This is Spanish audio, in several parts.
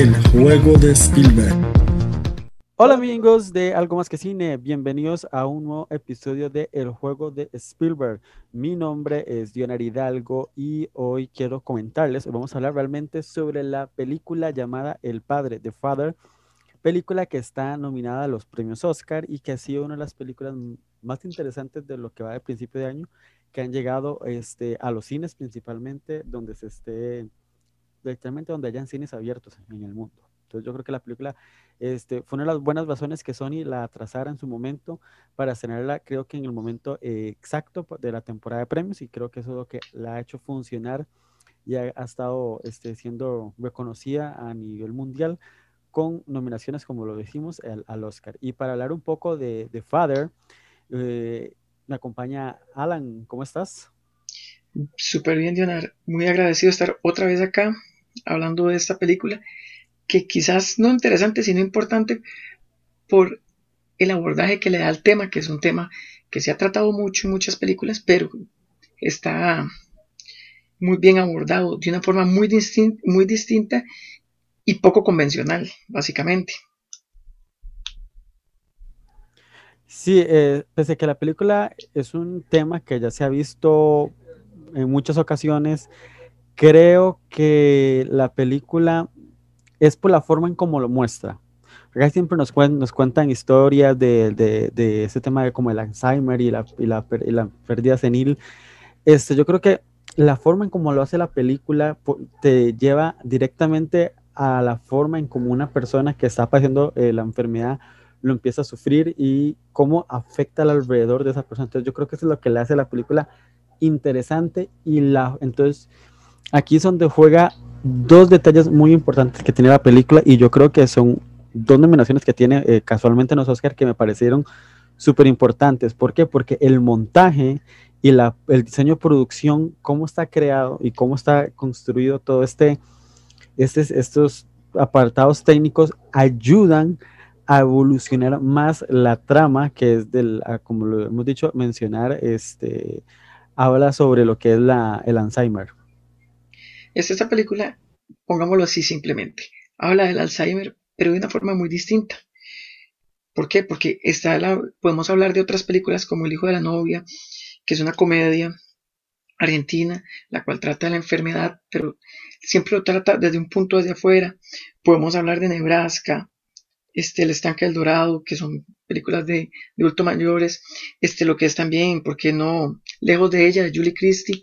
El juego de Spielberg. Hola amigos de Algo Más que Cine, bienvenidos a un nuevo episodio de El Juego de Spielberg. Mi nombre es Dionar Hidalgo y hoy quiero comentarles, vamos a hablar realmente sobre la película llamada El Padre, The Father, película que está nominada a los premios Oscar y que ha sido una de las películas más interesantes de lo que va de principio de año, que han llegado este, a los cines principalmente, donde se esté, directamente donde hayan cines abiertos en el mundo. Entonces yo creo que la película este, fue una de las buenas razones que Sony la trazara en su momento para estrenarla, creo que en el momento eh, exacto de la temporada de premios y creo que eso es lo que la ha hecho funcionar y ha, estado este, siendo reconocida a nivel mundial con nominaciones, como lo decimos, al, Oscar. Y para hablar un poco de, de Father, eh, me acompaña Alan, ¿cómo estás? Súper bien, Dionar. Muy agradecido de estar otra vez acá hablando de esta película que quizás no interesante, sino importante por el abordaje que le da al tema, que es un tema que se ha tratado mucho en muchas películas, pero está muy bien abordado de una forma muy, muy distinta y poco convencional, básicamente. Sí, eh, pese a que la película es un tema que ya se ha visto en muchas ocasiones, creo que la película es por la forma en cómo lo muestra. Acá siempre nos, nos cuentan historias de, de, ese tema de como el Alzheimer y la, y la, pérdida senil. Este, yo creo que la forma en cómo lo hace la película te lleva directamente a la forma en cómo una persona que está padeciendo eh, la enfermedad lo empieza a sufrir y cómo afecta al alrededor de esa persona. Entonces yo creo que eso es lo que le hace la película interesante y la entonces aquí es donde juega dos detalles muy importantes que tiene la película y yo creo que son dos nominaciones que tiene eh, casualmente en los Oscar que me parecieron súper importantes. ¿Por qué? Porque el montaje y la, el diseño de producción, cómo está creado y cómo está construido todo este, este estos apartados técnicos ayudan a evolucionar más la trama que es del, como lo hemos dicho, mencionar, este, habla sobre lo que es la, el Alzheimer. Esta película, pongámoslo así simplemente, habla del Alzheimer, pero de una forma muy distinta. ¿Por qué? Porque está la, podemos hablar de otras películas como El hijo de la novia, que es una comedia argentina, la cual trata de la enfermedad, pero siempre lo trata desde un punto desde afuera. Podemos hablar de Nebraska, este, El estanque del dorado, que son películas de, de adultos mayores, este, lo que es también, ¿por qué no? Lejos de ella, de Julie Christie,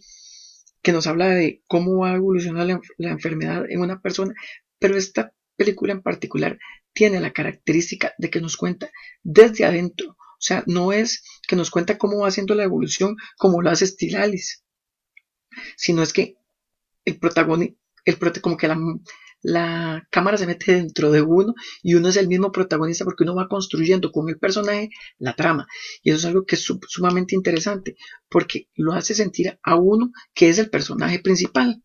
que nos habla de cómo va a evolucionar la, enfermedad en una persona, pero esta película en particular tiene la característica de que nos cuenta desde adentro. O sea, no es que nos cuenta cómo va haciendo la evolución como lo hace Stilalis, sino es que el protagonista, el como que la, la cámara se mete dentro de uno y uno es el mismo protagonista porque uno va construyendo con el personaje la trama. Y eso es algo que es sumamente interesante porque lo hace sentir a uno que es el personaje principal.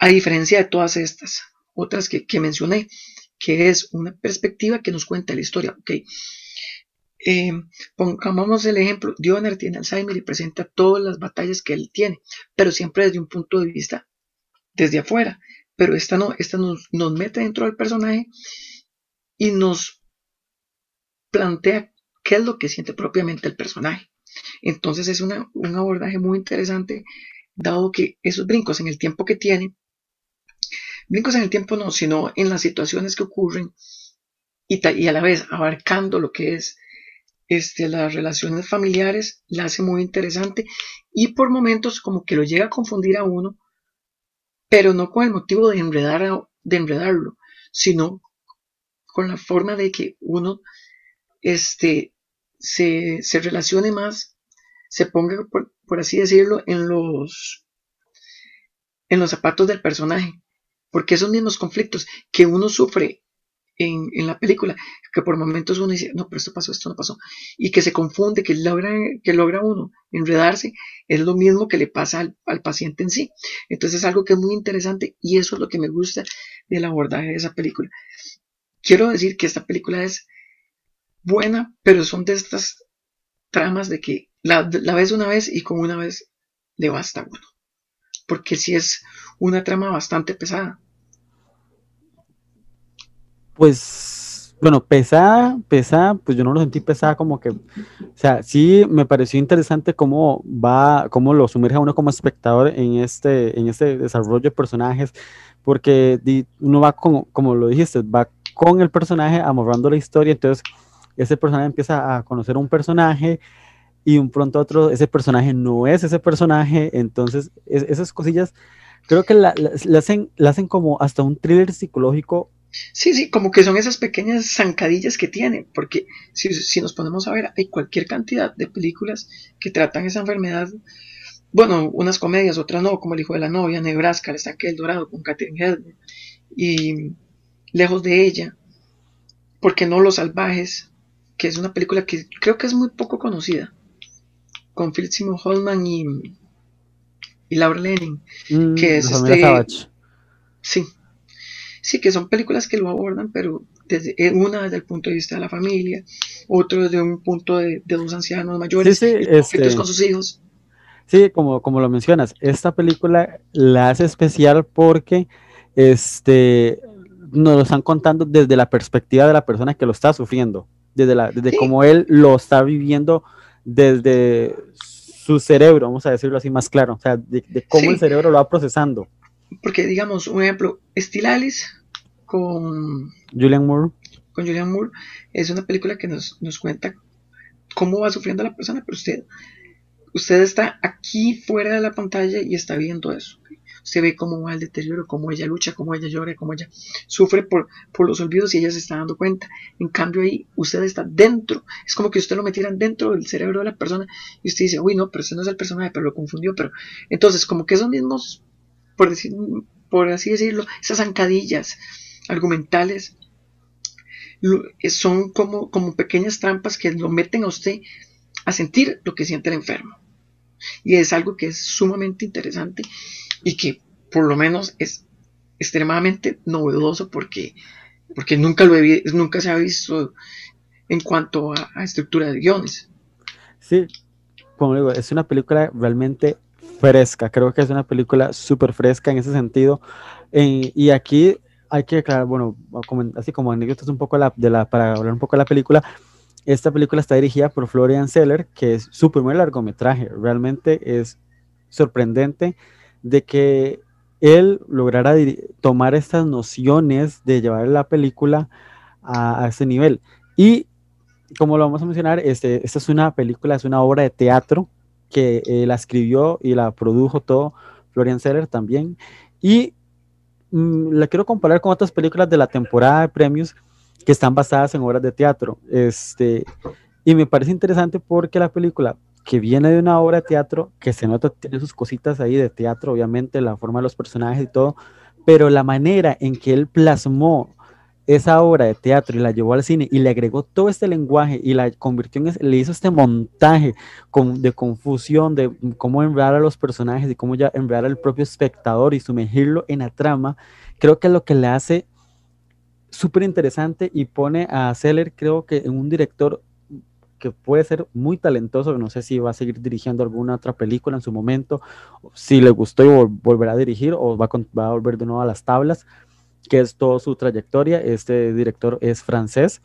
A diferencia de todas estas otras que, mencioné, que es una perspectiva que nos cuenta la historia. Okay. Eh, pongamos el ejemplo, Dioner tiene Alzheimer y presenta todas las batallas que él tiene, pero siempre desde un punto de vista desde afuera pero esta, no, esta nos, mete dentro del personaje y nos plantea qué es lo que siente propiamente el personaje. Entonces es un abordaje muy interesante, dado que esos brincos en el tiempo que tiene, brincos en el tiempo no, sino en las situaciones que ocurren y, y a la vez abarcando lo que es este, las relaciones familiares, la hace muy interesante y por momentos como que lo llega a confundir a uno pero no con el motivo de, enredar, de enredarlo, sino con la forma de que uno este, se, relacione más, se ponga, por, así decirlo, en los, en los zapatos del personaje. Porque esos mismos conflictos que uno sufre en, la película, que por momentos uno dice, no, pero esto pasó, esto no pasó, y que se confunde, que logra, que logra uno enredarse, es lo mismo que le pasa al, paciente en sí. Entonces es algo que es muy interesante y eso es lo que me gusta del abordaje de esa película. Quiero decir que esta película es buena, pero son de estas tramas de que la, ves una vez y con una vez le basta uno. Porque si es una trama bastante pesada. Pues, bueno, pesada, pesada, pues yo no lo sentí pesada como que, o sea, sí me pareció interesante cómo va, cómo lo sumerge a uno como espectador en este, en este desarrollo de personajes, porque uno va como, como lo dijiste, va con el personaje amorrando la historia, entonces ese personaje empieza a conocer un personaje y un pronto otro, ese personaje no es ese personaje, entonces esas cosillas creo que la, hacen, la hacen como hasta un thriller psicológico. Sí, sí, como que son esas pequeñas zancadillas que tiene, porque si, si nos ponemos a ver, hay cualquier cantidad de películas que tratan esa enfermedad. Bueno, unas comedias, otras no, como El hijo de la novia, Nebraska, El estanque del dorado con Catherine Hepburn y Lejos de ella, porque no Los salvajes, que es una película que creo que es muy poco conocida, con Philip Seymour Holman y, y Laura Lenin, mm, que es este, sí, sí, que son películas que lo abordan, pero desde eh, una desde el punto de vista de la familia, otro desde un punto de, dos ancianos mayores, sí, este con sus hijos. Sí, como, como lo mencionas, esta película la hace especial porque este, nos lo están contando desde la perspectiva de la persona que lo está sufriendo, desde, la, desde cómo él lo está viviendo desde su cerebro, vamos a decirlo así más claro, o sea, de, cómo el cerebro lo va procesando. Porque, digamos, un ejemplo, Stilalis con Julian Moore. Con Julian Moore es una película que nos, nos cuenta cómo va sufriendo la persona, pero usted usted está aquí fuera de la pantalla y está viendo eso. Usted ve cómo va el deterioro, cómo ella lucha, cómo ella llora, cómo ella sufre por, por los olvidos y ella se está dando cuenta. En cambio ahí usted está dentro. Es como que usted lo metieran dentro del cerebro de la persona y usted dice, uy, no, pero ese no es el personaje, pero lo confundió. Pero entonces como que esos mismos, por, decir, por así decirlo, esas zancadillas argumentales son como, como pequeñas trampas que lo meten a usted a sentir lo que siente el enfermo. Y es algo que es sumamente interesante y que por lo menos es extremadamente novedoso porque, porque nunca, lo he, nunca se ha visto en cuanto a, estructura de guiones. Sí, como digo, es una película realmente fresca, creo que es una película súper fresca en ese sentido. y aquí hay que aclarar, bueno, así como anécdotas un poco la, de la, para hablar un poco de la película, esta película está dirigida por Florian Seller, que es su primer largometraje. Realmente es sorprendente de que él lograra tomar estas nociones de llevar la película a, ese nivel. Y como lo vamos a mencionar, este, esta es una película, es una obra de teatro que eh, la escribió y la produjo todo Florian Seller también. Y mm, la quiero comparar con otras películas de la temporada de premios que están basadas en obras de teatro. Este, y me parece interesante porque la película que viene de una obra de teatro, que se nota, tiene sus cositas ahí de teatro, obviamente, la forma de los personajes y todo, pero la manera en que él plasmó esa obra de teatro y la llevó al cine y le agregó todo este lenguaje y la convirtió en, le hizo este montaje de confusión, de cómo enredar a los personajes y cómo ya enredar al propio espectador y sumergirlo en la trama, creo que es lo que le hace súper interesante y pone a Seller, creo que un director que puede ser muy talentoso, no sé si va a seguir dirigiendo alguna otra película en su momento, si le gustó y volverá a dirigir o va a, volver de nuevo a las tablas, que es toda su trayectoria. Este director es francés.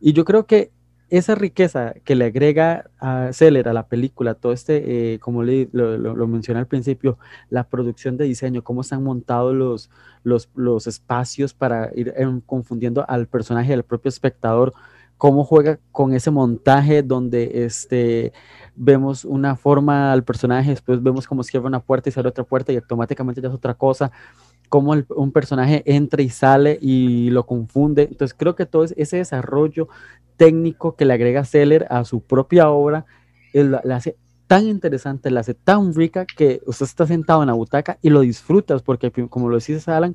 Y yo creo que esa riqueza que le agrega a Seller a la película, todo este, eh, como le, lo, mencioné al principio, la producción de diseño, cómo están montados los, los, los espacios para ir em, confundiendo al personaje, al propio espectador, cómo juega con ese montaje donde este, vemos una forma al personaje, después vemos cómo cierra una puerta y sale otra puerta y automáticamente ya es otra cosa cómo un personaje entra y sale y lo confunde. Entonces creo que todo ese desarrollo técnico que le agrega Seller a su propia obra, la, hace tan interesante, la hace tan rica que usted está sentado en la butaca y lo disfrutas, porque como lo decís Alan,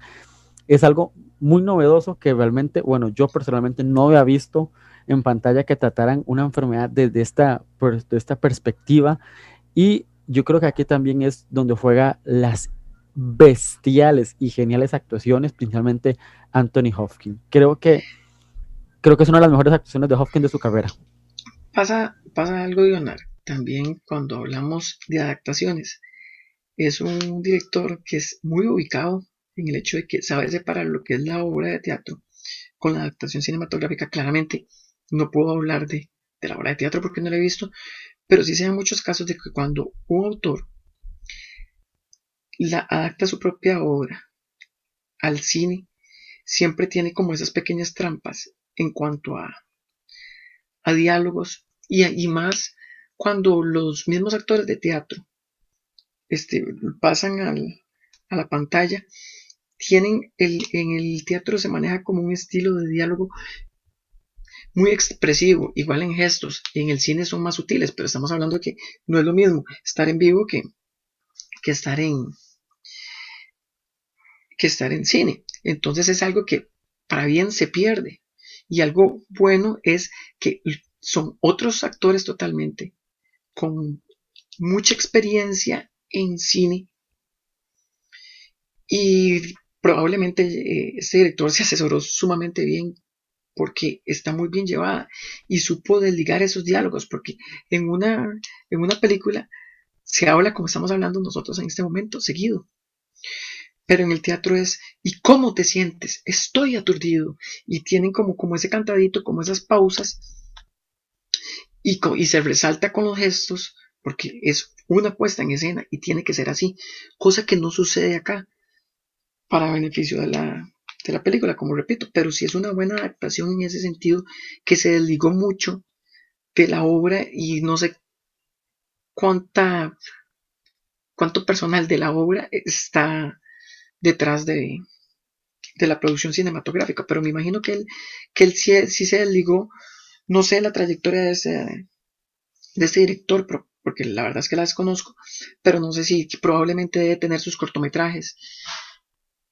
es algo muy novedoso que realmente, bueno, yo personalmente no había visto en pantalla que trataran una enfermedad desde esta, desde esta perspectiva y yo creo que aquí también es donde juega las bestiales y geniales actuaciones, principalmente Anthony Hopkins. Creo que creo que es una de las mejores actuaciones de Hopkins de su carrera. Pasa, pasa algo, Leonard, también cuando hablamos de adaptaciones. Es un director que es muy ubicado en el hecho de que sabe separar lo que es la obra de teatro con la adaptación cinematográfica. Claramente no puedo hablar de, de la obra de teatro porque no la he visto, pero sí se dan muchos casos de que cuando un autor la adapta su propia obra al cine, siempre tiene como esas pequeñas trampas en cuanto a, a diálogos y, y más cuando los mismos actores de teatro este, pasan al, a la pantalla, tienen el, en el teatro se maneja como un estilo de diálogo muy expresivo, igual en gestos, y en el cine son más sutiles, pero estamos hablando que no es lo mismo estar en vivo que, que estar en que estar en cine. Entonces es algo que para bien se pierde. Y algo bueno es que son otros actores totalmente con mucha experiencia en cine y probablemente eh, este director se asesoró sumamente bien porque está muy bien llevada y supo desligar esos diálogos porque en una, en una película se habla como estamos hablando nosotros en este momento, seguido. Pero en el teatro es, ¿y cómo te sientes? Estoy aturdido. Y tienen como, como ese cantadito, como esas pausas. Y, y se resalta con los gestos, porque es una puesta en escena y tiene que ser así. Cosa que no sucede acá, para beneficio de la, de la película, como repito. Pero sí es una buena adaptación en ese sentido, que se desligó mucho de la obra y no sé cuánta cuánto personal de la obra está detrás de, de la producción cinematográfica, pero me imagino que él, que él sí, se desligó, no sé la trayectoria de ese, de este director, porque la verdad es que la desconozco, pero no sé si probablemente debe tener sus cortometrajes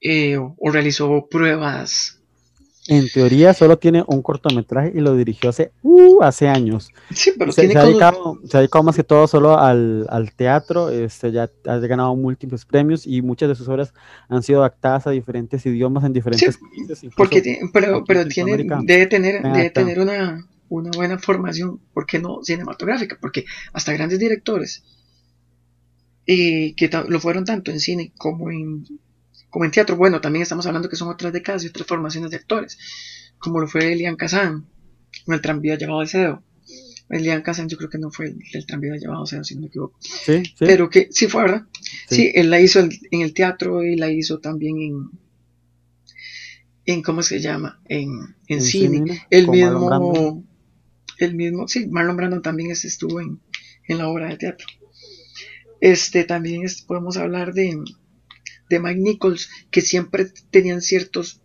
eh, o, realizó pruebas en teoría solo tiene un cortometraje y lo dirigió hace, uh, hace años. Sí, pero se, se, ha dedicado, se, ha dedicado, más que todo solo al, al, teatro, este, ya ha ganado múltiples premios y muchas de sus obras han sido adaptadas a diferentes idiomas en diferentes sí, países. Porque pero, pero tiene, debe tener, debe tener una, una buena formación, ¿por qué no cinematográfica? Porque hasta grandes directores eh, que lo fueron tanto en cine como en como en teatro, bueno, también estamos hablando que son otras décadas y otras formaciones de actores, como lo fue Elian Kazan, con el tranvía llevado Deseo. Elian Kazan yo creo que no fue el, el tranvía llevado Deseo, si no me equivoco. Sí, sí. Pero que sí fue, ¿verdad? Sí, sí él la hizo en el teatro y la hizo también en, en ¿cómo se llama? En, en, en cine. cine. El mismo, el mismo, sí, Marlon Brando también estuvo en, en la obra de teatro. Este, también es, podemos hablar de, de Mike Nichols, que siempre tenían ciertos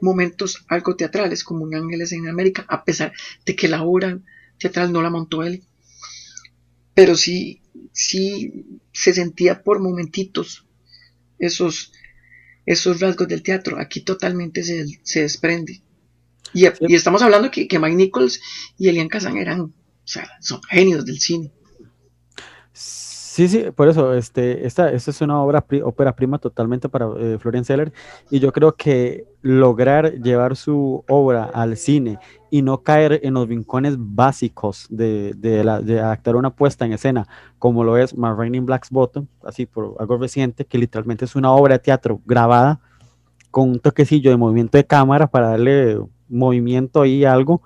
momentos algo teatrales, como en Ángeles en América, a pesar de que la obra teatral no la montó él. Pero sí, sí se sentía por momentitos esos, esos rasgos del teatro. Aquí totalmente se, se desprende. Y, estamos hablando que, que Mike Nichols y Elian Kazan eran, o sea, son genios del cine. Sí, sí, por eso, este, esta, esta es una obra, ópera prima totalmente para eh, Florian Zeller y yo creo que lograr llevar su obra al cine y no caer en los rincones básicos de, de, adaptar una puesta en escena, como lo es My Rain in Black's Bottom, así por algo reciente, que literalmente es una obra de teatro grabada con un toquecillo de movimiento de cámara para darle movimiento ahí algo,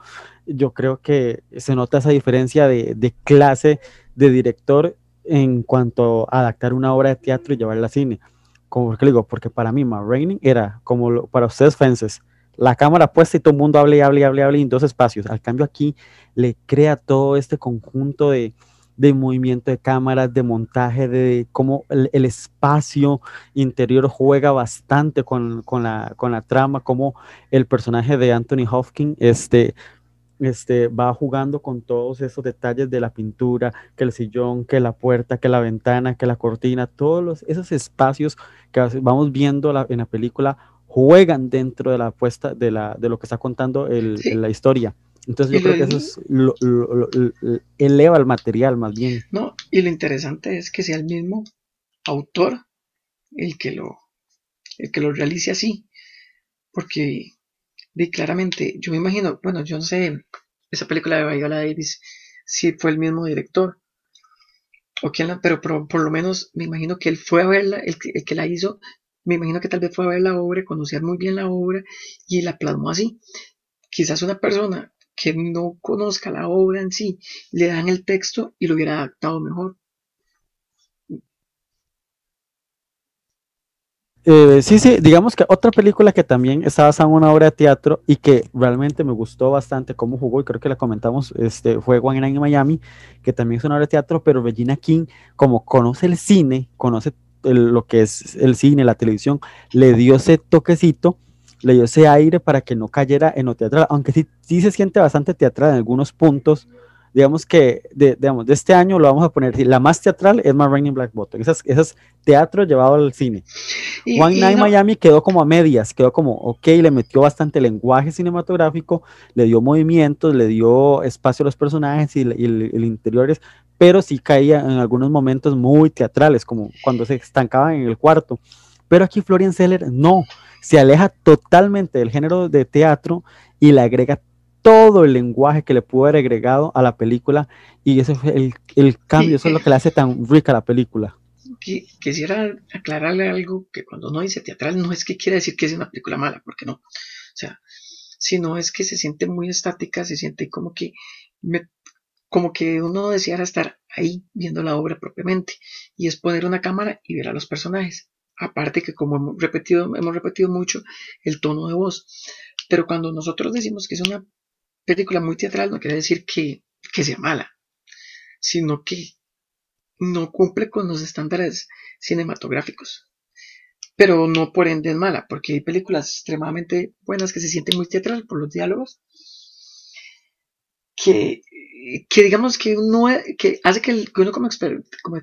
yo creo que se nota esa diferencia de clase de director en cuanto a adaptar una obra de teatro y llevarla al cine. Como que digo, porque para mí Ma era como para ustedes Fences, la cámara puesta y todo el mundo hable y hable y hable hable en dos espacios. Al cambio aquí le crea todo este conjunto de, de movimiento de cámaras, de montaje, de cómo el, espacio interior juega bastante con, con, la, con la trama, como el personaje de Anthony Hopkins este, este, va jugando con todos esos detalles de la pintura, que el sillón, que la puerta, que la ventana, que la cortina, todos los, esos espacios que vamos viendo la, en la película juegan dentro de la puesta de, la, de lo que está contando el, sí. la historia. Entonces yo creo que eso es lo, lo, lo, eleva el material más bien. No, y lo interesante es que sea el mismo autor el que lo, el que lo realice así, porque claramente, yo me imagino, bueno, yo no sé, esa película de Viola Davis, si fue el mismo director, o quién la, pero por, lo menos me imagino que él fue a verla, el el que la hizo, me imagino que tal vez fue a ver la obra, conocer muy bien la obra y la plasmó así. Quizás una persona que no conozca la obra en sí, le dan el texto y lo hubiera adaptado mejor. Eh, sí, sí, digamos que otra película que también está basada en una obra de teatro y que realmente me gustó bastante cómo jugó, y creo que la comentamos, este, fue One Night Miami, que también es una obra de teatro, pero Regina King, como conoce el cine, conoce lo que es el cine, la televisión, le dio ese toquecito, le dio ese aire para que no cayera en lo teatral, aunque sí, sí se siente bastante teatral en algunos puntos, digamos que de, digamos, de este año lo vamos a poner, la más teatral es más Raining Black Bottom, esas, esas teatro llevado al cine. One Night Miami quedó como a medias, quedó como, ok, le metió bastante lenguaje cinematográfico, le dio movimientos, le dio espacio a los personajes y, el, interiores, pero sí caía en algunos momentos muy teatrales, como cuando se estancaba en el cuarto. Pero aquí Florian Seller no, se aleja totalmente del género de teatro y le agrega todo el lenguaje que le pudo haber agregado a la película y ese fue el, el cambio, eso es lo que le hace tan rica la película. Quisiera aclararle algo que cuando uno dice teatral no es que quiera decir que es una película mala, porque no. O sea, sino es que se siente muy estática, se siente como que como que uno deseara estar ahí viendo la obra propiamente y es poner una cámara y ver a los personajes. Aparte que como hemos repetido, hemos repetido mucho el tono de voz. Pero cuando nosotros decimos que es una película muy teatral no quiere decir que, sea mala, sino que no cumple con los estándares cinematográficos. Pero no por ende es mala, porque hay películas extremadamente buenas que se sienten muy teatral por los diálogos, que, que digamos que uno que hace que, uno como, como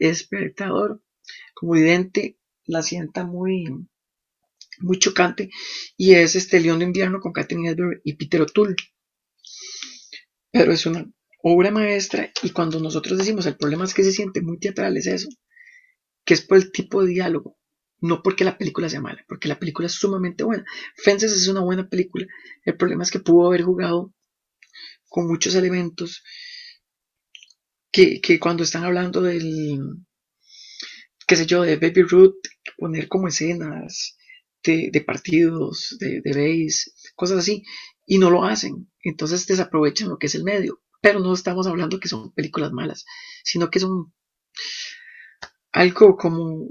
espectador, como vidente, la sienta muy, muy chocante, y es este León de Invierno con Katherine Edward y Peter O'Toole pero es una obra maestra y cuando nosotros decimos el problema es que se siente muy teatral, es eso, que es por el tipo de diálogo, no porque la película sea mala, porque la película es sumamente buena. Fences es una buena película, el problema es que pudo haber jugado con muchos elementos que, cuando están hablando del, qué sé yo, de Baby Ruth, poner como escenas de, partidos, de, de cosas así, y no lo hacen. Entonces desaprovechan lo que es el medio. Pero no estamos hablando que son películas malas, sino que son algo como,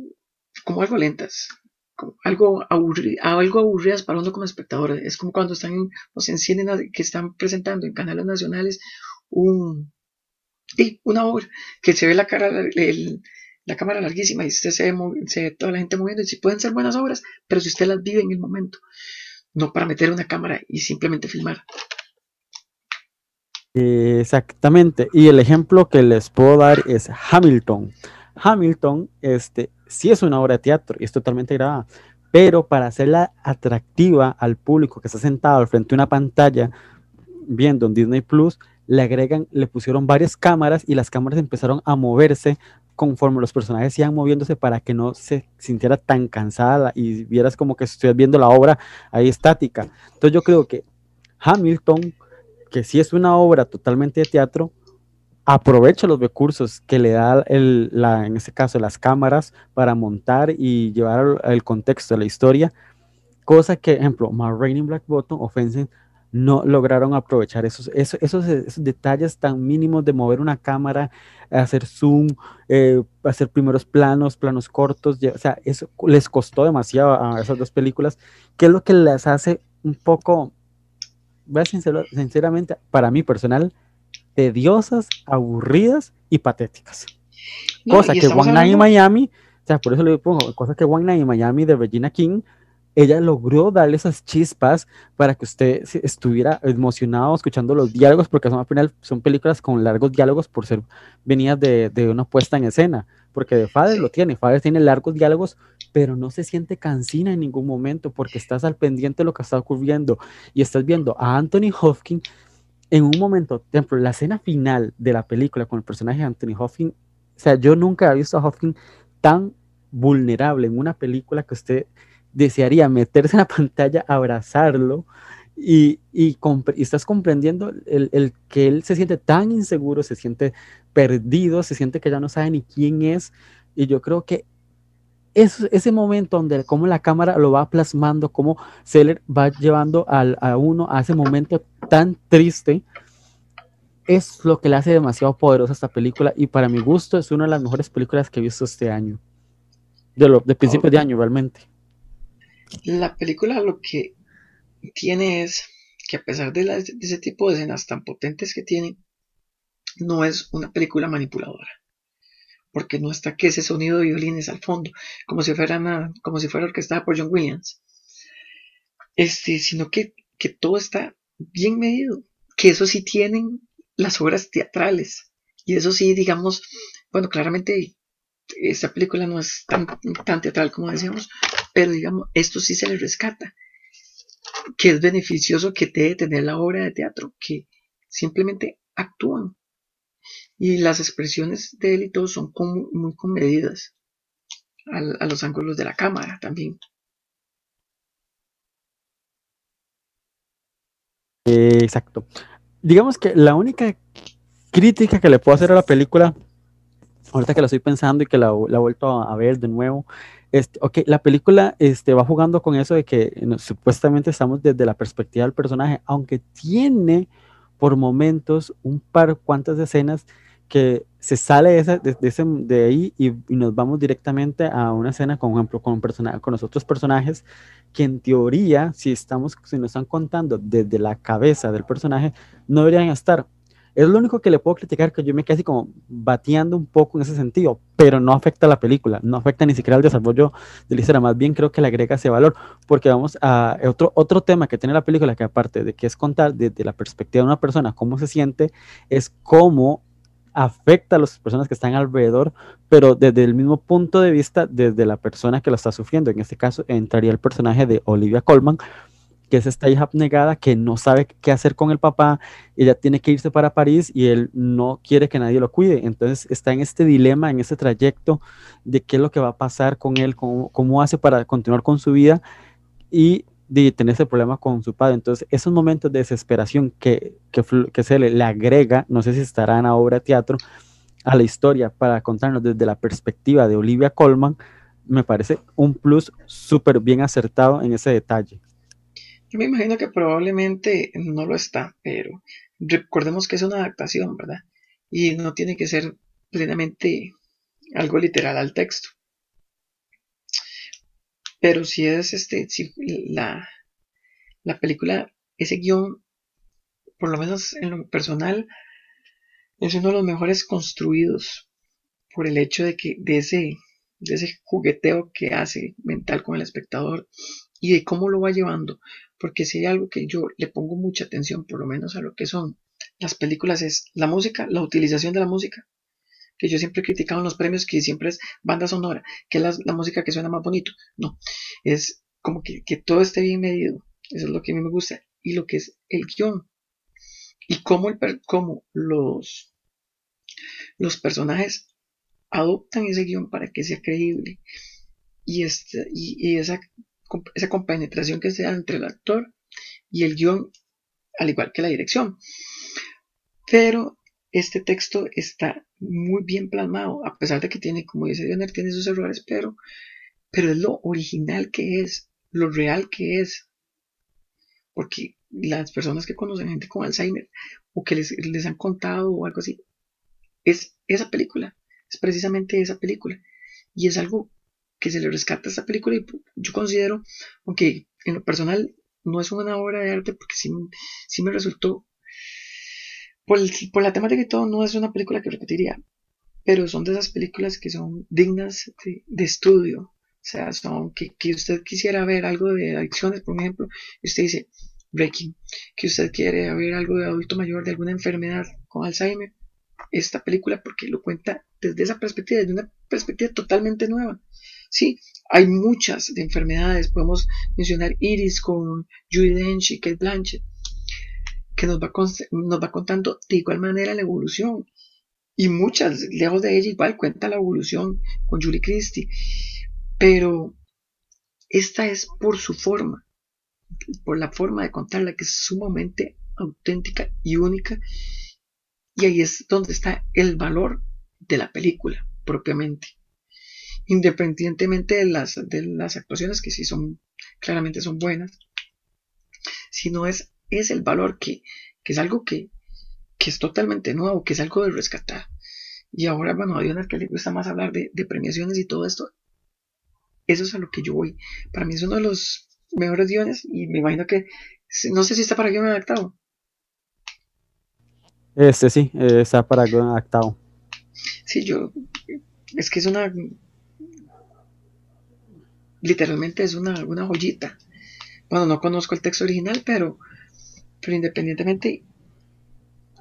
como algo lentas, algo, algo aburridas para uno como espectador. Es como cuando están, nos encienden, que están presentando en canales nacionales un, una obra que se ve la cara, la cámara larguísima y usted se ve, toda la gente moviendo. Y si pueden ser buenas obras, pero si usted las vive en el momento no para meter una cámara y simplemente filmar. Exactamente, y el ejemplo que les puedo dar es Hamilton. Hamilton, este, sí es una obra de teatro y es totalmente grabada, pero para hacerla atractiva al público que está sentado al frente de una pantalla viendo en Disney Plus, le agregan, le pusieron varias cámaras y las cámaras empezaron a moverse conforme los personajes iban moviéndose para que no se sintiera tan cansada y vieras como que estuvieras viendo la obra ahí estática. Entonces yo creo que Hamilton, que sí es una obra totalmente de teatro, aprovecha los recursos que le da el, la, en este caso las cámaras para montar y llevar el, contexto de la historia, cosa que, ejemplo, My Raining Black Bottom, Offensive, no lograron aprovechar esos, esos, esos, detalles tan mínimos de mover una cámara, hacer zoom, eh, hacer primeros planos, planos cortos, o sea, eso les costó demasiado a esas dos películas, que es lo que las hace un poco, voy a sincero, sinceramente, para mí personal, tediosas, aburridas y patéticas. cosa que One Night in Miami, o sea, por eso le pongo, cosa que One Night in Miami de Regina King ella logró darle esas chispas para que usted estuviera emocionado escuchando los diálogos, porque son, al final son películas con largos diálogos por ser venidas de, una puesta en escena, porque de Father lo tiene, Father tiene largos diálogos, pero no se siente cansina en ningún momento, porque estás al pendiente de lo que está ocurriendo y estás viendo a Anthony Hopkins en un momento, por ejemplo, la escena final de la película con el personaje de Anthony Hopkins, o sea, yo nunca he visto a Hopkins tan vulnerable en una película que usted desearía meterse en la pantalla, abrazarlo y, y, estás comprendiendo el, que él se siente tan inseguro, se siente perdido, se siente que ya no sabe ni quién es. Y yo creo que ese momento donde como la cámara lo va plasmando, cómo Seller va llevando al, a uno a ese momento tan triste, es lo que le hace demasiado poderosa esta película y para mi gusto es una de las mejores películas que he visto este año, de, lo, de principios de año realmente. La película lo que tiene es que a pesar de, de ese tipo de escenas tan potentes que tiene, no es una película manipuladora. Porque no está que ese sonido de violines al fondo, como si fuera, como si fuera orquestada por John Williams, este, sino que, que todo está bien medido, que eso sí tienen las obras teatrales, y eso sí, digamos, bueno, claramente esta película no es tan, tan teatral como decíamos, pero digamos, esto sí se le rescata, que es beneficioso que debe tener la obra de teatro, que simplemente actúan y las expresiones de él y todo son muy comedidas a, los ángulos de la cámara también. exacto. Digamos que la única crítica que le puedo hacer a la película, ahorita que la estoy pensando y que la, he vuelto a, ver de nuevo, este, ok, la película este, va jugando con eso de que supuestamente estamos desde la perspectiva del personaje, aunque tiene por momentos un par cuantas escenas que se sale de, esa, de, de, ahí y, nos vamos directamente a una escena, con ejemplo, con, con los otros personajes, que en teoría, si, estamos, si nos están contando desde la cabeza del personaje, no deberían estar. Es lo único que le puedo criticar, que yo me quedé así como bateando un poco en ese sentido, pero no afecta a la película, no afecta ni siquiera al desarrollo de la historia, más bien creo que le agrega ese valor, porque vamos a otro, otro tema que tiene la película, que aparte de que es contar desde la perspectiva de una persona cómo se siente, es cómo afecta a las personas que están alrededor, pero desde el mismo punto de vista, desde la persona que lo está sufriendo. En este caso entraría el personaje de Olivia Colman, que es esta hija abnegada que no sabe qué hacer con el papá, ella tiene que irse para París y él no quiere que nadie lo cuide. Entonces está en este dilema, en este trayecto de qué es lo que va a pasar con él, cómo, cómo hace para continuar con su vida y de tener ese problema con su padre. Entonces, esos momentos de desesperación que, que, se le, agrega, no sé si estará en la obra de teatro, a la historia para contarnos desde la perspectiva de Olivia Colman, me parece un plus súper bien acertado en ese detalle. Me imagino que probablemente no lo está, pero recordemos que es una adaptación, ¿verdad? Y no tiene que ser plenamente algo literal al texto. Pero si es este, si la, la película, ese guion, por lo menos en lo personal, es uno de los mejores construidos por el hecho de que de ese, de ese jugueteo que hace mental con el espectador y de cómo lo va llevando. Porque si hay algo que yo le pongo mucha atención, por lo menos a lo que son las películas, es la música, la utilización de la música que yo siempre he criticado en los premios, que siempre es banda sonora, que es la, música que suena más bonito. No, es como que, todo esté bien medido. Eso es lo que a mí me gusta. Y lo que es el guion. Y cómo, el, cómo los, los personajes adoptan ese guion para que sea creíble. Y, este, y, esa, esa compenetración que se da entre el actor y el guion, al igual que la dirección. Pero este texto está muy bien plasmado, a pesar de que tiene, como dice Dioner, tiene sus errores, pero, pero es lo original que es, lo real que es. Porque las personas que conocen gente con Alzheimer o que les, les han contado o algo así, es esa película, es precisamente esa película. Y es algo que se le rescata esta película y yo considero, aunque en lo personal no es una obra de arte, porque sí, sí me resultó por, la temática y todo, no es una película que repetiría, pero son de esas películas que son dignas de, estudio. O sea, son que, usted quisiera ver algo de adicciones, por ejemplo, y usted dice Breaking, que usted quiere ver algo de adulto mayor, de alguna enfermedad con Alzheimer, esta película porque lo cuenta desde esa perspectiva, desde una perspectiva totalmente nueva. Sí, hay muchas de enfermedades, podemos mencionar Iris con Judy Dench y Kate Blanchett, que nos va, nos va contando de igual manera la evolución. Y muchas, lejos de ella, igual cuenta la evolución con Julie Christie. Pero esta es por su forma, por la forma de contarla, que es sumamente auténtica y única. Y ahí es donde está el valor de la película, propiamente. Independientemente de las, de las actuaciones que sí son, claramente son buenas, sino es, es el valor que, que es algo que, que es totalmente nuevo, que es algo de rescatar. Y ahora, bueno, hay una que le gusta más hablar de, de premiaciones y todo esto. Eso es a lo que yo voy. Para mí es uno de los mejores guiones y me imagino que, no sé si está para guion adaptado. Este sí, eh, está para guion adaptado. Sí, yo, es que es una, literalmente es una, joyita. Bueno, no conozco el texto original, pero, pero independientemente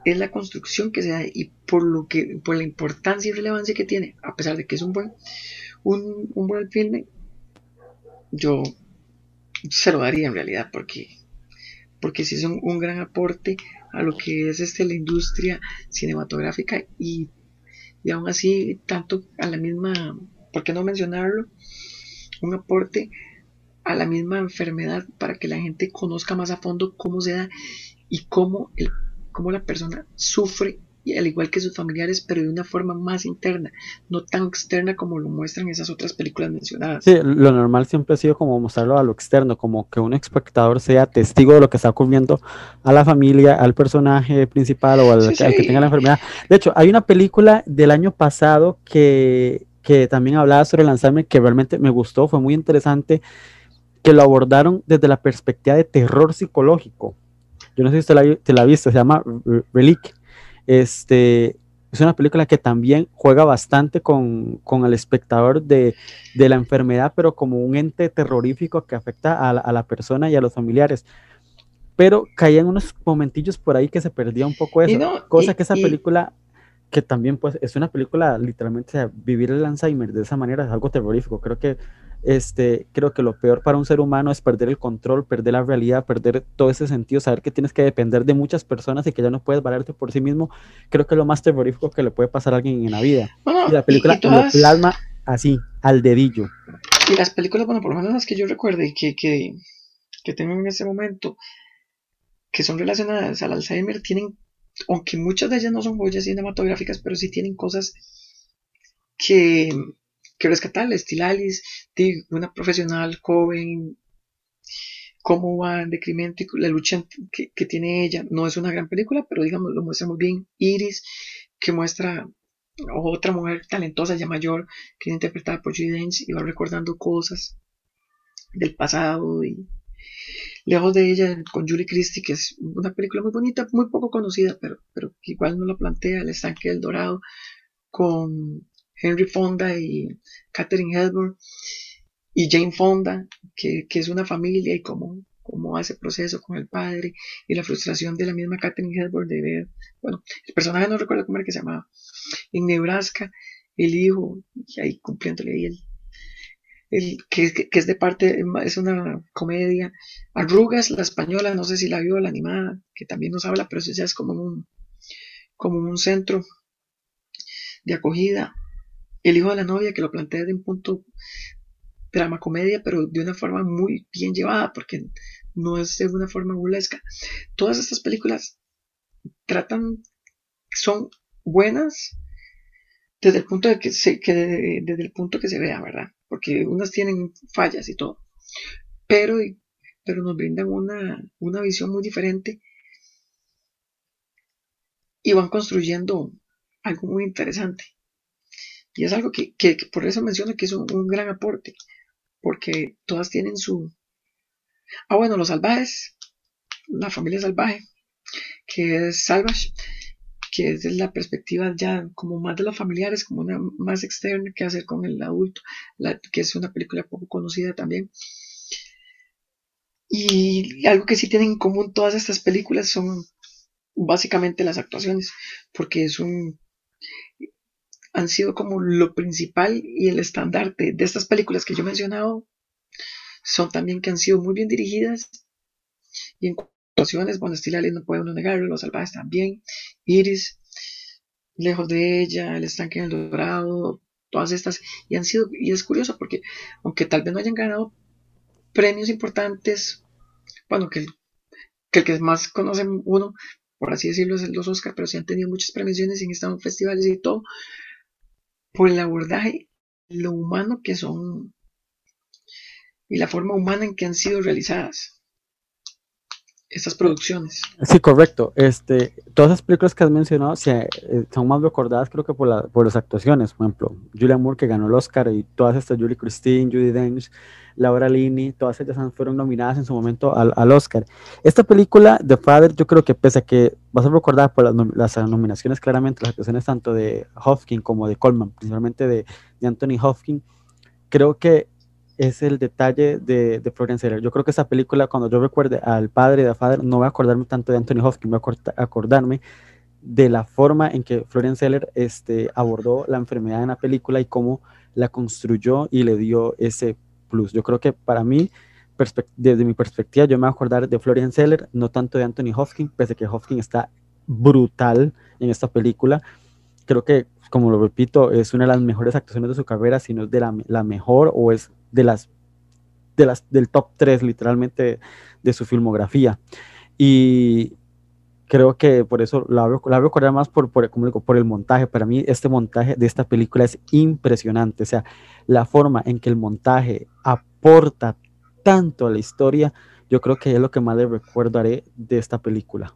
es la construcción que se da y por lo que, por la importancia y relevancia que tiene, a pesar de que es un buen, un, un buen filme, yo se lo daría en realidad porque porque sí es un, un, gran aporte a lo que es este la industria cinematográfica y, y aún así tanto a la misma ¿por qué no mencionarlo? Un aporte a la misma enfermedad para que la gente conozca más a fondo cómo se da y cómo, el, cómo la persona sufre y al igual que sus familiares, pero de una forma más interna, no tan externa como lo muestran esas otras películas mencionadas. Sí, lo normal siempre ha sido como mostrarlo a lo externo, como que un espectador sea testigo de lo que está ocurriendo a la familia, al personaje principal o al, sí, sí. al que tenga la enfermedad. De hecho, hay una película del año pasado que, que también hablaba sobre el Alzheimer que realmente me gustó, fue muy interesante, que lo abordaron desde la perspectiva de terror psicológico. Yo no sé si usted la, te la ha visto, se llama Relic. Este, es una película que también juega bastante con, con el espectador de, de, la enfermedad, pero como un ente terrorífico que afecta a la, a la persona y a los familiares. Pero caían unos momentillos por ahí que se perdía un poco eso, no, cosa y, que esa y, película que también pues es una película literalmente o sea, vivir el Alzheimer de esa manera es algo terrorífico. Creo que este creo que lo peor para un ser humano es perder el control perder la realidad perder todo ese sentido saber que tienes que depender de muchas personas y que ya no puedes valerte por sí mismo. Creo que es lo más terrorífico que le puede pasar a alguien en la vida. Bueno, y la película y, todas... lo plasma así al dedillo. Y las películas bueno por lo menos las que yo recuerde que, que, que tengo en ese momento que son relacionadas al Alzheimer tienen aunque muchas de ellas no son joyas cinematográficas, pero sí tienen cosas que, que rescatar, estilo Alice, una profesional joven, cómo va en decremento y la lucha que, que, tiene ella. No es una gran película, pero digamos, lo muestra muy bien. Iris, que muestra otra mujer talentosa ya mayor, que es interpretada por Judy Dench y va recordando cosas del pasado y Lejos de ella, con Julie Christie, que es una película muy bonita, muy poco conocida, pero, pero igual no lo plantea, El estanque del dorado, con Henry Fonda y Catherine Hepburn, y Jane Fonda, que, que es una familia y cómo, cómo hace proceso con el padre, y la frustración de la misma Catherine Hepburn de ver, bueno, el personaje no recuerdo cómo era que se llamaba, en Nebraska, el hijo, y ahí cumpliéndole ahí el, el, que, es de parte, es una comedia. Arrugas, la española, no sé si la vio, la animada, que también nos habla, pero eso ya es como un, como un centro de acogida. El hijo de la novia, que lo plantea desde un punto drama comedia, pero de una forma muy bien llevada, porque no es de una forma burlesca. Todas estas películas tratan, son buenas desde el punto de que se, que desde el punto que se vea, ¿verdad? Porque unas tienen fallas y todo, pero, pero nos brindan una, una visión muy diferente y van construyendo algo muy interesante. Y es algo que, que, por eso menciono que es un, un, gran aporte, porque todas tienen su... Ah, bueno, los salvajes, la familia salvaje, que es Salvage, que es la perspectiva ya como más de los familiares, como una más externa que hacer con el adulto, la, que es una película poco conocida también. Y algo que sí tienen en común todas estas películas son básicamente las actuaciones, porque es un han sido como lo principal y el estandarte de estas películas que yo he mencionado son también que han sido muy bien dirigidas y bueno, Estilales no puede uno negarlo, Los Salvajes también, Iris, Lejos de ella, El Estanque en el Dorado, todas estas, y han sido, y es curioso porque, aunque tal vez no hayan ganado premios importantes, bueno, que, el que más conoce uno, por así decirlo, es los Oscar, pero sí han tenido muchas premiaciones y han estado en festivales y todo, por el abordaje lo humano que son y la forma humana en que han sido realizadas estas producciones. Sí, correcto. Este, todas las películas que has mencionado eh, son más recordadas creo que por, la, por las actuaciones. Por ejemplo, Julia Moore que ganó el Oscar y todas estas, Julie Christine, Judy Dench, Laura Linney, todas ellas fueron nominadas en su momento al, al, Oscar. Esta película, The Father, yo creo que pese a que va a ser recordada por las, las nominaciones claramente, las actuaciones tanto de Hopkins como de Coleman, principalmente de, de Anthony Hopkins, creo que es el detalle de, de Seller. Yo creo que esa película, cuando yo recuerde al padre de Father, no voy a acordarme tanto de Anthony Hopkins, voy a acordarme de la forma en que Florian Seller este, abordó la enfermedad en la película y cómo la construyó y le dio ese plus. Yo creo que para mí, desde mi perspectiva, yo me voy a acordar de Florian Seller, no tanto de Anthony Hopkins, pese a que Hopkins está brutal en esta película. Creo que, como lo repito, es una de las mejores actuaciones de su carrera, si no es de la, la mejor o es de las, de las del top 3 literalmente de su filmografía. Y creo que por eso la voy, la recordar más por, por, como digo, por el montaje. Para mí este montaje de esta película es impresionante. O sea, la forma en que el montaje aporta tanto a la historia, yo creo que es lo que más le recordaré de esta película.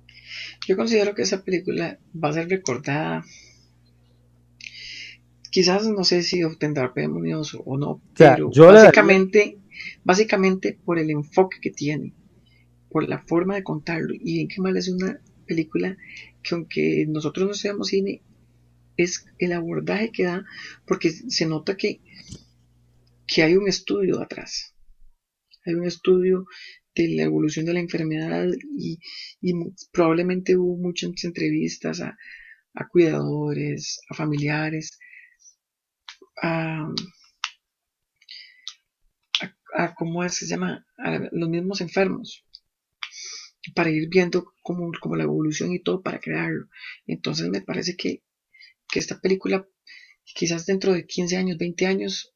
Yo considero que esa película va a ser recordada quizás no sé si obtendrá premios o no, pero básicamente, básicamente por el enfoque que tiene, por la forma de contarlo. Y en qué mal es una película que aunque nosotros no seamos cine, es el abordaje que da, porque se nota que, que hay un estudio atrás, hay un estudio de la evolución de la enfermedad y, probablemente hubo muchas entrevistas a, a cuidadores, a familiares, a, a, ¿cómo se llama? A los mismos enfermos para ir viendo como, como, la evolución y todo para crearlo. Entonces me parece que, que esta película, quizás dentro de 15 años, 20 años,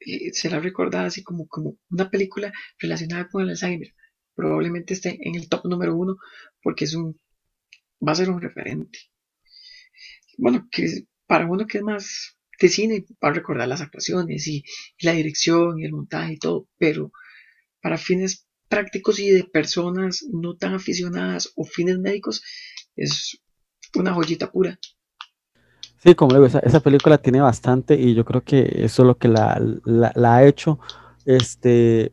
eh, será recordada así como, como una película relacionada con el Alzheimer. Probablemente esté en el top número uno porque es un, va a ser un referente. Bueno, que para uno que es más de cine para recordar las actuaciones y, la dirección y el montaje y todo, pero para fines prácticos y de personas no tan aficionadas o fines médicos es una joyita pura. Sí, como digo, esa, esa película tiene bastante y yo creo que eso es lo que la, la, ha hecho, este,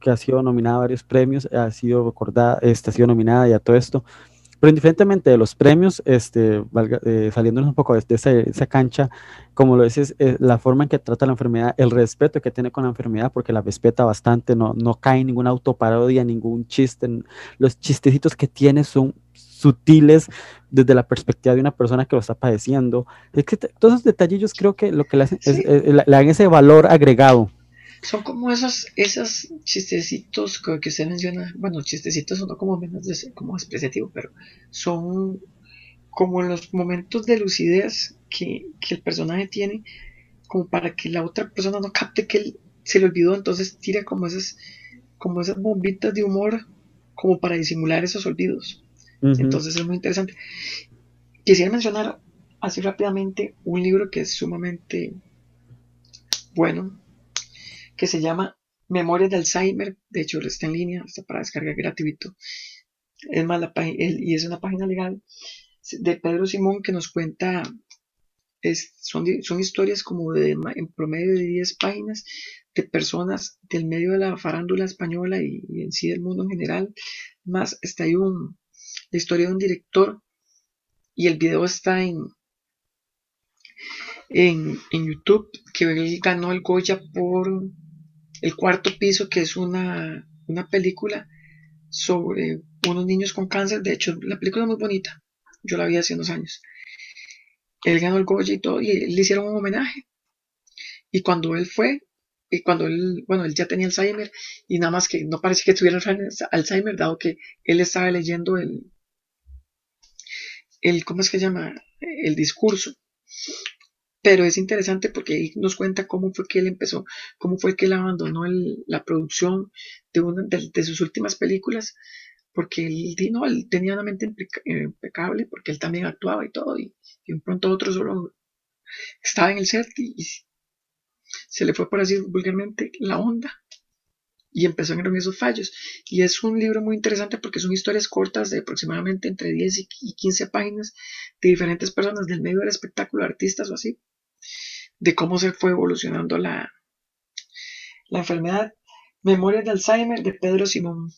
que ha sido nominada a varios premios, ha sido recordada, este, ha sido nominada y a todo esto. Pero indiferentemente de los premios, este, eh, saliéndonos un poco de, esa, cancha, como lo dices, eh, la forma en que trata la enfermedad, el respeto que tiene con la enfermedad, porque la respeta bastante, no, no cae en ninguna autoparodia, ningún chiste. Los chistecitos que tiene son sutiles desde la perspectiva de una persona que lo está padeciendo. Es que todos esos detallillos creo que lo que le, hacen es, le dan ese valor agregado son como esos, esos chistecitos que usted menciona, bueno, chistecitos son como menos de, como expresativo, pero son como los momentos de lucidez que, el personaje tiene, como para que la otra persona no capte que él se le olvidó, entonces tira como esas, como esas bombitas de humor, como para disimular esos olvidos. Entonces es muy interesante. Quisiera mencionar así rápidamente un libro que es sumamente bueno, que se llama Memorias de Alzheimer. De hecho, está en línea, está para descarga gratuito. Es más, la y es una página legal de Pedro Simón que nos cuenta, es, son, son historias como de, en promedio de 10 páginas de personas del medio de la farándula española y, en sí del mundo en general. Más está ahí un, la historia de un director y el video está en, en, en YouTube que él ganó el Goya por el cuarto piso, que es una, película sobre unos niños con cáncer. De hecho, la película es muy bonita. Yo la vi hace unos años. Él ganó el Goya y todo, y le hicieron un homenaje. Y cuando él fue, y cuando él, bueno, él ya tenía Alzheimer, y nada más que no parece que tuviera Alzheimer, dado que él estaba leyendo el, el ¿cómo es que llama? El discurso pero es interesante porque ahí nos cuenta cómo fue que él empezó, cómo fue que él abandonó la producción de de, sus últimas películas, porque él, no, él tenía una mente impecable, porque él también actuaba y todo, y, de un pronto otro solo estaba en el set y, se le fue por así vulgarmente la onda y empezó en esos fallos. Y es un libro muy interesante porque son historias cortas de aproximadamente entre 10 y 15 páginas de diferentes personas del medio del espectáculo, artistas o así, de cómo se fue evolucionando la, la enfermedad. Memorias de Alzheimer de Pedro Simón.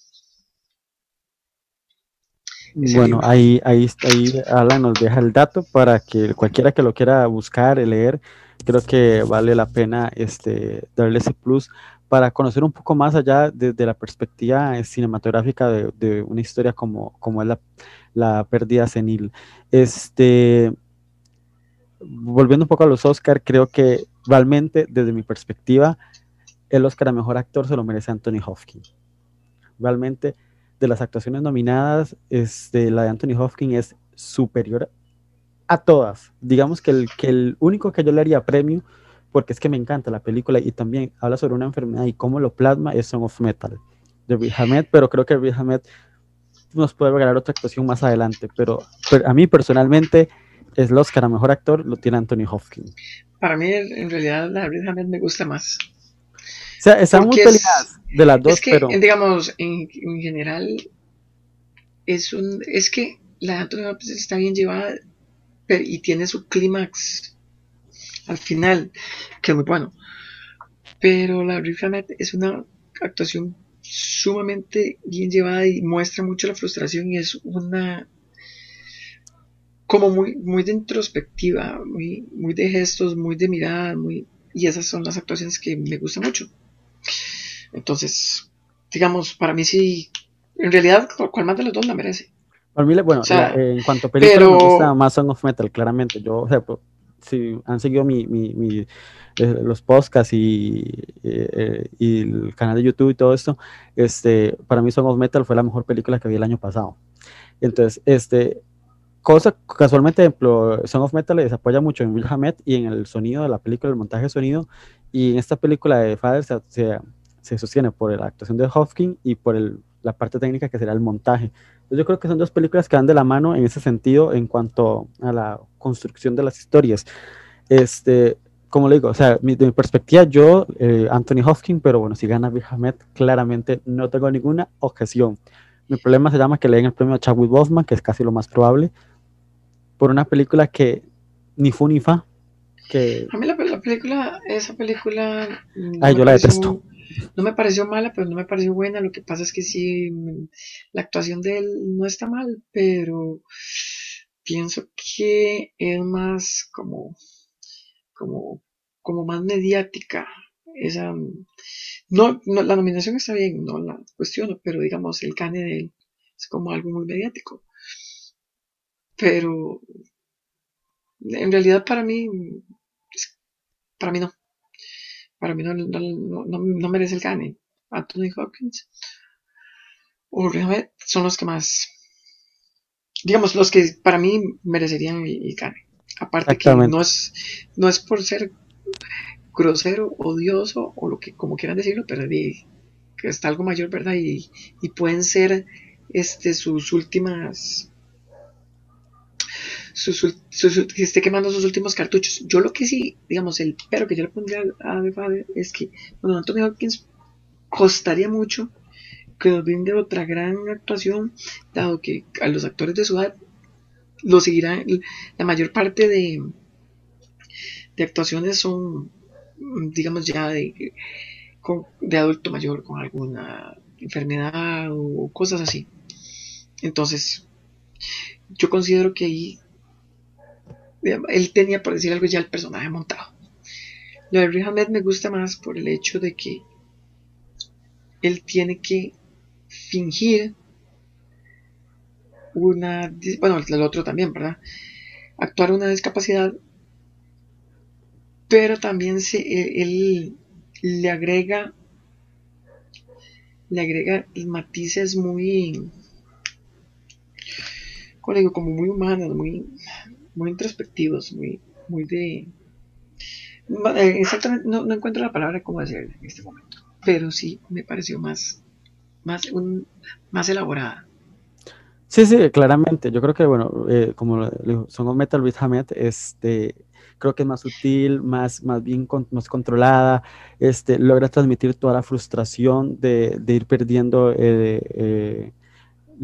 bueno, ahí, ahí, ahí Alan nos deja el dato para que cualquiera que lo quiera buscar, leer, creo que vale la pena este, darle ese plus para conocer un poco más allá desde la perspectiva cinematográfica de, una historia como, como es la, la, pérdida senil. Este, volviendo un poco a los Oscar, creo que realmente desde mi perspectiva, el Oscar a Mejor Actor se lo merece Anthony Hopkins. Realmente de las actuaciones nominadas, este, la de Anthony Hopkins es superior a todas. Digamos que el, que el único que yo le haría premio porque es que me encanta la película y también habla sobre una enfermedad y cómo lo plasma es Song of Metal de Riz Ahmed, pero creo que Riz Ahmed nos puede regalar otra actuación más adelante, pero, a mí personalmente es el Oscar a Mejor Actor lo tiene Anthony Hopkins. Para mí en realidad la Riz Ahmed me gusta más. O sea, están muy peleadas de las dos, es que, pero... digamos, en, general es un... es que la de Anthony Hopkins está bien llevada y tiene su clímax al final, que es muy bueno. Pero la Riff es una actuación sumamente bien llevada y muestra mucho la frustración y es una como muy, muy de introspectiva, muy, muy de gestos, muy de mirada, muy, y esas son las actuaciones que me gustan mucho. Entonces, digamos, para mí sí, en realidad, ¿cuál más de los dos la merece? Para mí, bueno, en cuanto a película me gusta más Song of Metal, claramente. Yo, o sea, si han seguido mi, mi, eh, los podcasts y, eh, y, el canal de YouTube y todo esto, este, para mí Song of Metal fue la mejor película que vi el año pasado. Entonces, este, cosa, casualmente, ejemplo, Song of Metal les apoya mucho en Will Hammett y en el sonido de la película, el montaje de sonido, y en esta película de Father se, se, sostiene por la actuación de Hopkins y por el, la parte técnica que será el montaje. Yo creo que son dos películas que van de la mano en ese sentido en cuanto a la construcción de las historias. Este, como le digo, o sea, de mi perspectiva, yo, eh, Anthony Hopkins, pero bueno, si gana Bill claramente no tengo ninguna objeción. Mi problema se llama que le den el premio a Chadwick Boseman, que es casi lo más probable, por una película que ni fu ni fa. Que... A mí la, película, esa película... Ay, yo la detesto no me pareció mala, pero no me pareció buena. Lo que pasa es que sí, la actuación de él no está mal, pero pienso que es más como, como, como más mediática. Esa, no, la nominación está bien, no la cuestiono, pero digamos, el cane de él es como algo muy mediático. Pero en realidad para mí, para mí no para mí no, no, merece el gane. Anthony Hopkins o son los que más, digamos, los que para mí merecerían el, gane. Aparte que no es, no es por ser grosero, odioso o lo que como quieran decirlo, pero que está algo mayor, ¿verdad? Y, y pueden ser este sus últimas que esté quemando sus últimos cartuchos. Yo lo que sí, digamos, el pero que yo le pondría a The Father es que, bueno, Anthony Hopkins costaría mucho que nos brinde otra gran actuación, dado que a los actores de su edad lo seguirán, la mayor parte de, de actuaciones son, digamos, ya de, de adulto mayor con alguna enfermedad o cosas así. Entonces, yo considero que ahí él tenía, por decir algo, ya el personaje montado. Lo de Rick me gusta más por el hecho de que él tiene que fingir una, bueno, el otro también, ¿verdad? Actuar una discapacidad, pero también se, e, él, le agrega, le agrega matices muy, como muy humanos, muy, muy introspectivos, muy, muy de... Eh, exactamente, no, encuentro la palabra como decir en este momento, pero sí me pareció más, más, un, más elaborada. Sí, sí, claramente. Yo creo que, bueno, eh, como son Metal with Hamed, este, creo que es más sutil, más, más bien más controlada, este, logra transmitir toda la frustración de, de ir perdiendo eh,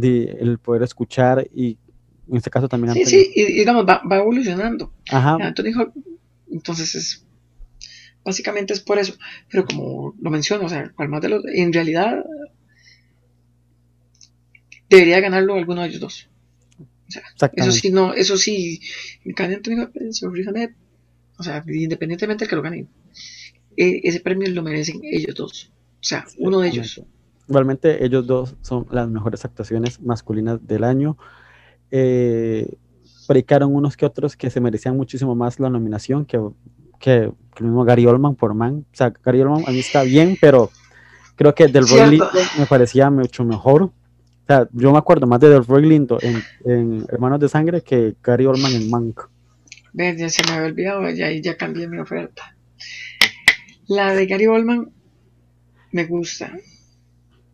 eh, el poder escuchar y en este caso también... Sí, sí, y digamos, va, va evolucionando. Ajá. entonces es, básicamente es por eso, pero como lo menciono, o sea, más de los, en realidad debería ganarlo alguno de ellos dos. eso sí, no, eso sí, Anthony Hopkins o o sea, independientemente del que lo gane, e, ese premio lo merecen ellos dos. O sea, uno de ellos. Igualmente, ellos dos son las mejores actuaciones masculinas del año. Eh, predicaron unos que otros que se merecían muchísimo más la nominación que, que, el mismo Gary Oldman por Man. O sea, Gary Oldman a mí está bien, pero creo que Del Boy me parecía mucho mejor. O sea, yo me acuerdo más de Del Boy Lindo en, Hermanos de Sangre que Gary Oldman en Mank. Ya se me había olvidado, ya, ya cambié mi oferta. La de Gary Oldman me gusta.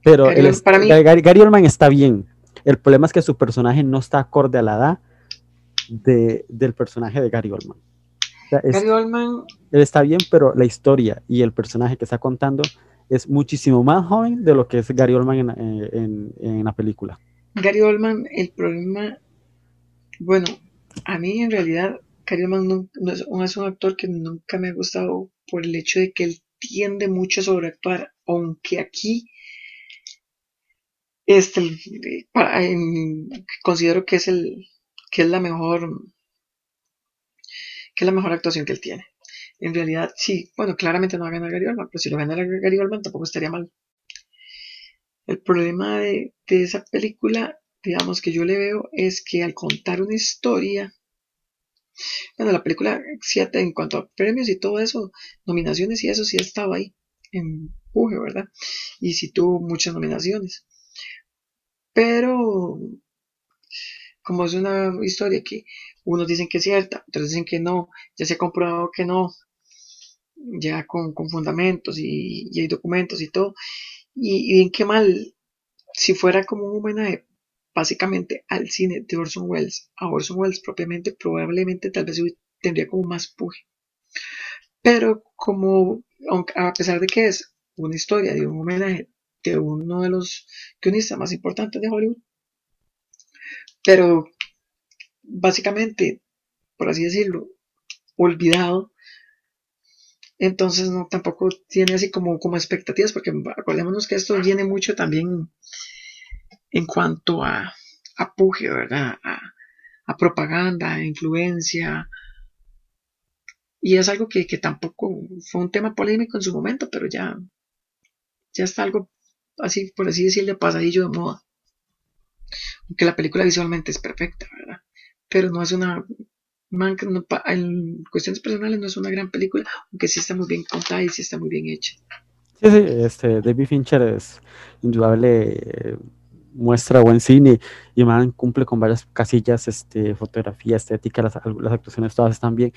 Pero Gary, Oldman está bien. El problema es que su personaje no está acorde a la edad del personaje de Gary Oldman. Gary Oldman. Él está bien, pero la historia y el personaje que está contando es muchísimo más joven de lo que es Gary Oldman en, la película. Gary Oldman, el problema. Bueno, a mí en realidad, Gary Oldman no, es, un actor que nunca me ha gustado por el hecho de que él tiende mucho a sobreactuar, aunque aquí este, considero que es el que es la mejor que es la mejor actuación que él tiene. En realidad, sí, bueno, claramente no va a ganar Gary Oldman, pero si lo gana Gary Oldman tampoco estaría mal. El problema de, esa película, digamos que yo le veo, es que al contar una historia, bueno, la película, en cuanto a premios y todo eso, nominaciones y eso sí estaba ahí, en empuje, ¿verdad? Y sí tuvo muchas nominaciones. Pero, como es una historia que unos dicen que es cierta, otros dicen que no, ya se ha comprobado que no, ya con, fundamentos y, hay documentos y todo. Y, bien que mal, si fuera como un homenaje básicamente al cine de Orson Welles, a Orson Welles propiamente, probablemente tal vez tendría como más puje. Pero como, a pesar de que es una historia de un homenaje de uno de los guionistas más importantes de Hollywood, pero básicamente, por así decirlo, olvidado, entonces no tampoco tiene así como, como expectativas, porque acordémonos que esto viene mucho también en cuanto a, a puje, ¿verdad? A, propaganda, a influencia. Y es algo que, tampoco fue un tema polémico en su momento, pero ya, ya está algo así, por así decirlo, pasadillo de moda. Aunque la película visualmente es perfecta, ¿verdad? Pero no es una en cuestiones personales no es una gran película, aunque sí está muy bien contada y sí está muy bien hecha. Sí, sí, este, David Fincher es indudable, eh, muestra buen cine y man cumple con varias casillas, este, fotografía, estética, las, las actuaciones todas están bien,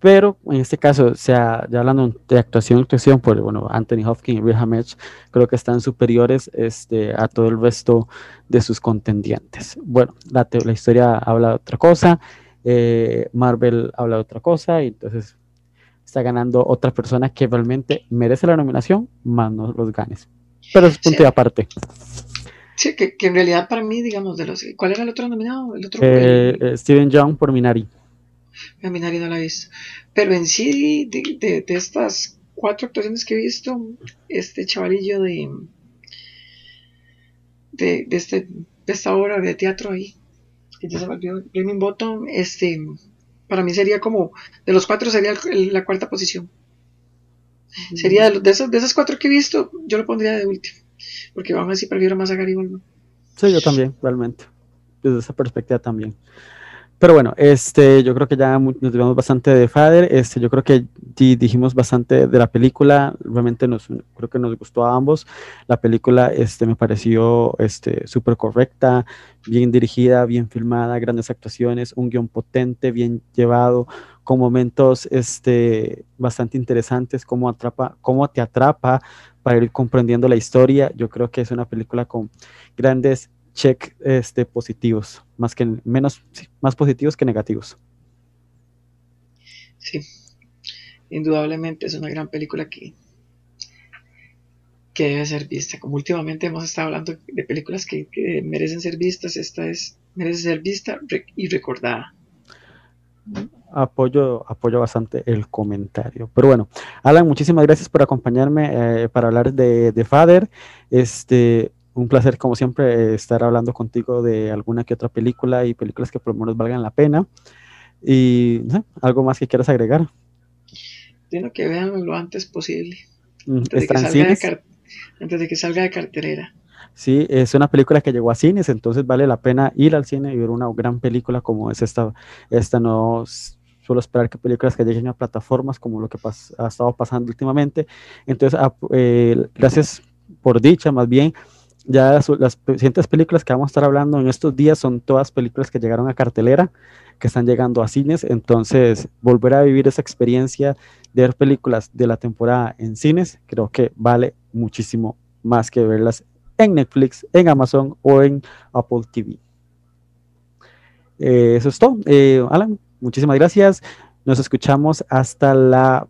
pero en este caso, sea, ya hablando de actuación, actuación, pues bueno, Anthony Hopkins y Rick Hammer creo que están superiores este, a todo el resto de sus contendientes. Bueno, la, la historia habla de otra cosa, eh, Marvel habla de otra cosa y entonces está ganando otra persona que realmente merece la nominación, más no los ganes. Pero es punto de aparte. Sí, que, en realidad para mí, digamos, de los... ¿Cuál era el otro nominado? El otro, eh, eh, Steven Young por Minari. Minari no la he visto. Pero en sí, de, de, estas cuatro actuaciones que he visto, este chavalillo de... De, de, este, de esta obra de teatro ahí, que ya se volvió Bottom, Bottom, este, para mí sería como, de los cuatro sería la cuarta posición. Sería de, de, esas, de esas cuatro que he visto, yo lo pondría de último, porque vamos a decir, prefiero más a Gary Oldman. Sí, yo también, realmente, desde esa perspectiva también. Pero bueno, este, yo creo que ya nos llevamos bastante de Father. Este, yo creo que dijimos bastante de la película. Realmente nos, creo que nos gustó a ambos. La película, este, me pareció, este, súper correcta, bien dirigida, bien filmada, grandes actuaciones, un guion potente, bien llevado, con momentos, este, bastante interesantes, cómo atrapa, cómo te atrapa para ir comprendiendo la historia. Yo creo que es una película con grandes check este, positivos, más que menos, más positivos que negativos. Sí, indudablemente es una gran película que, que debe ser vista. Como últimamente hemos estado hablando de películas que, que merecen ser vistas, esta es merece ser vista y recordada. apoyo, apoyo bastante el comentario. Pero bueno, Alan, muchísimas gracias por acompañarme eh, para hablar de, de Father. Este, un placer, como siempre, estar hablando contigo de alguna que otra película y películas que por lo menos valgan la pena. Y sé, algo más que quieras agregar. Tiene que vean lo antes posible, Mm, antes de, que salga de antes de que salga de cartelera. Sí, es una película que llegó a cines, entonces vale la pena ir al cine y ver una gran película como es esta. Esta no suelo esperar que películas que lleguen a plataformas como lo que ha estado pasando últimamente. Entonces, ap- eh, gracias por dicha, más bien. Ya las, las siguientes películas que vamos a estar hablando en estos días son todas películas que llegaron a cartelera, que están llegando a cines. Entonces, volver a vivir esa experiencia de ver películas de la temporada en cines, creo que vale muchísimo más que verlas en Netflix, en Amazon o en Apple TV. Eh, eso es todo. Eh, Alan, muchísimas gracias. Nos escuchamos hasta la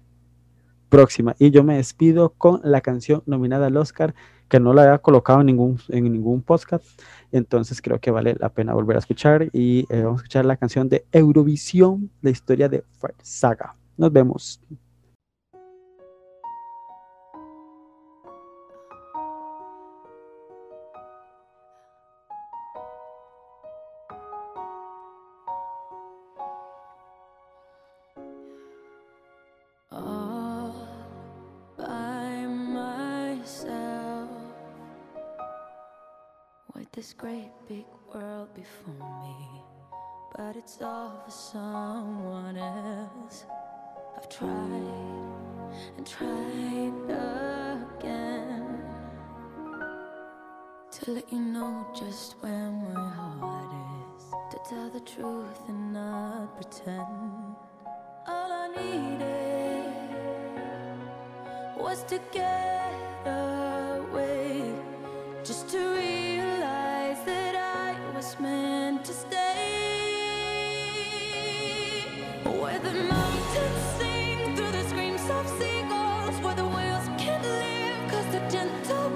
próxima. Y yo me despido con la canción nominada al Oscar, que no la había colocado en ningún, en ningún podcast. Entonces creo que vale la pena volver a escuchar. Y eh, vamos a escuchar la canción de Eurovisión, la historia de Fire Saga. Nos vemos. Let you know just where my heart is, to tell the truth and not pretend. All I needed was to get away, just to realize that I was meant to stay. Where the mountains sing through the screams of seagulls, where the whales can't live, cause the gentle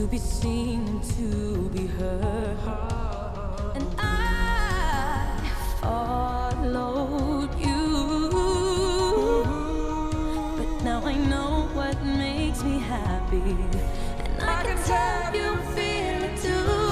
to be seen and to be heard. And I followed you. But now I know what makes me happy. And I, can tell you feel it too.